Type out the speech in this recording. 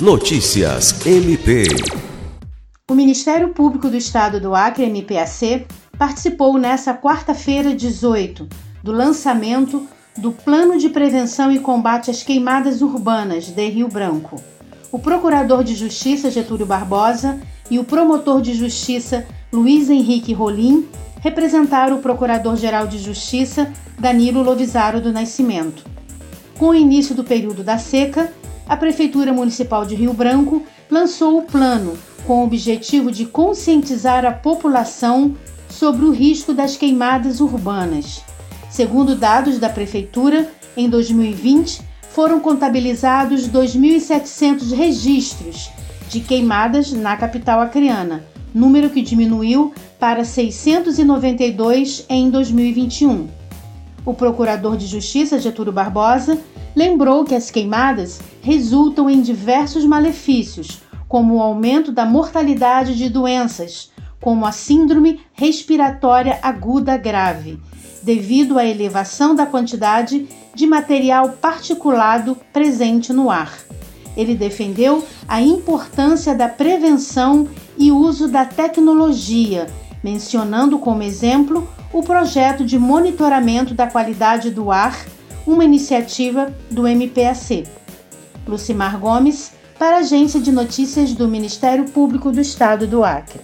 Notícias MP. O Ministério Público do Estado do Acre, MPAC, participou nesta quarta-feira, 18, do lançamento do Plano de Prevenção e Combate às Queimadas Urbanas de Rio Branco. O Procurador de Justiça Getúlio Barbosa e o Promotor de Justiça Luiz Henrique Rolim representaram o Procurador-Geral de Justiça Danilo Lovisaro do Nascimento. Com o início do período da seca, a Prefeitura Municipal de Rio Branco lançou o plano com o objetivo de conscientizar a população sobre o risco das queimadas urbanas. Segundo dados da Prefeitura, em 2020 foram contabilizados 2.700 registros de queimadas na capital acreana, número que diminuiu para 692 em 2021. O procurador de Justiça Getúlio Barbosa lembrou que as queimadas resultam em diversos malefícios, como o aumento da mortalidade de doenças, como a Síndrome Respiratória Aguda Grave, devido à elevação da quantidade de material particulado presente no ar. Ele defendeu a importância da prevenção e uso da tecnologia, mencionando como exemplo o projeto de monitoramento da qualidade do ar, uma iniciativa do MPAC. Lucimar Gomes, para a Agência de Notícias do Ministério Público do Estado do Acre.